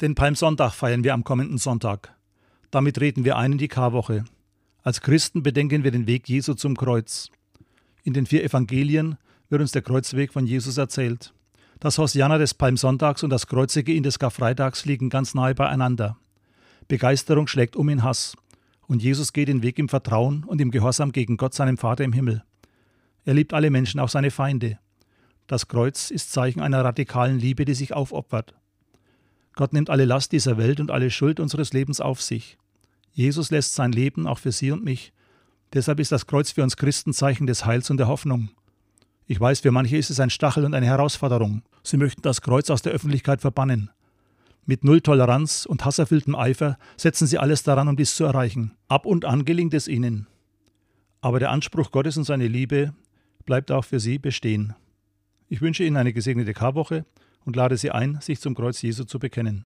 Den Palmsonntag feiern wir am kommenden Sonntag. Damit treten wir ein in die Karwoche. Als Christen bedenken wir den Weg Jesu zum Kreuz. In den vier Evangelien wird uns der Kreuzweg von Jesus erzählt. Das Hosianna des Palmsonntags und das Kreuzige in des Karfreitags liegen ganz nahe beieinander. Begeisterung schlägt um in Hass. Und Jesus geht den Weg im Vertrauen und im Gehorsam gegen Gott, seinem Vater im Himmel. Er liebt alle Menschen, auch seine Feinde. Das Kreuz ist Zeichen einer radikalen Liebe, die sich aufopfert. Gott nimmt alle Last dieser Welt und alle Schuld unseres Lebens auf sich. Jesus lässt sein Leben auch für Sie und mich. Deshalb ist das Kreuz für uns Christen Zeichen des Heils und der Hoffnung. Ich weiß, für manche ist es ein Stachel und eine Herausforderung. Sie möchten das Kreuz aus der Öffentlichkeit verbannen. Mit null Toleranz und hasserfülltem Eifer setzen sie alles daran, um dies zu erreichen. Ab und an gelingt es ihnen. Aber der Anspruch Gottes und seine Liebe bleibt auch für sie bestehen. Ich wünsche Ihnen eine gesegnete Karwoche und lade Sie ein, sich zum Kreuz Jesu zu bekennen.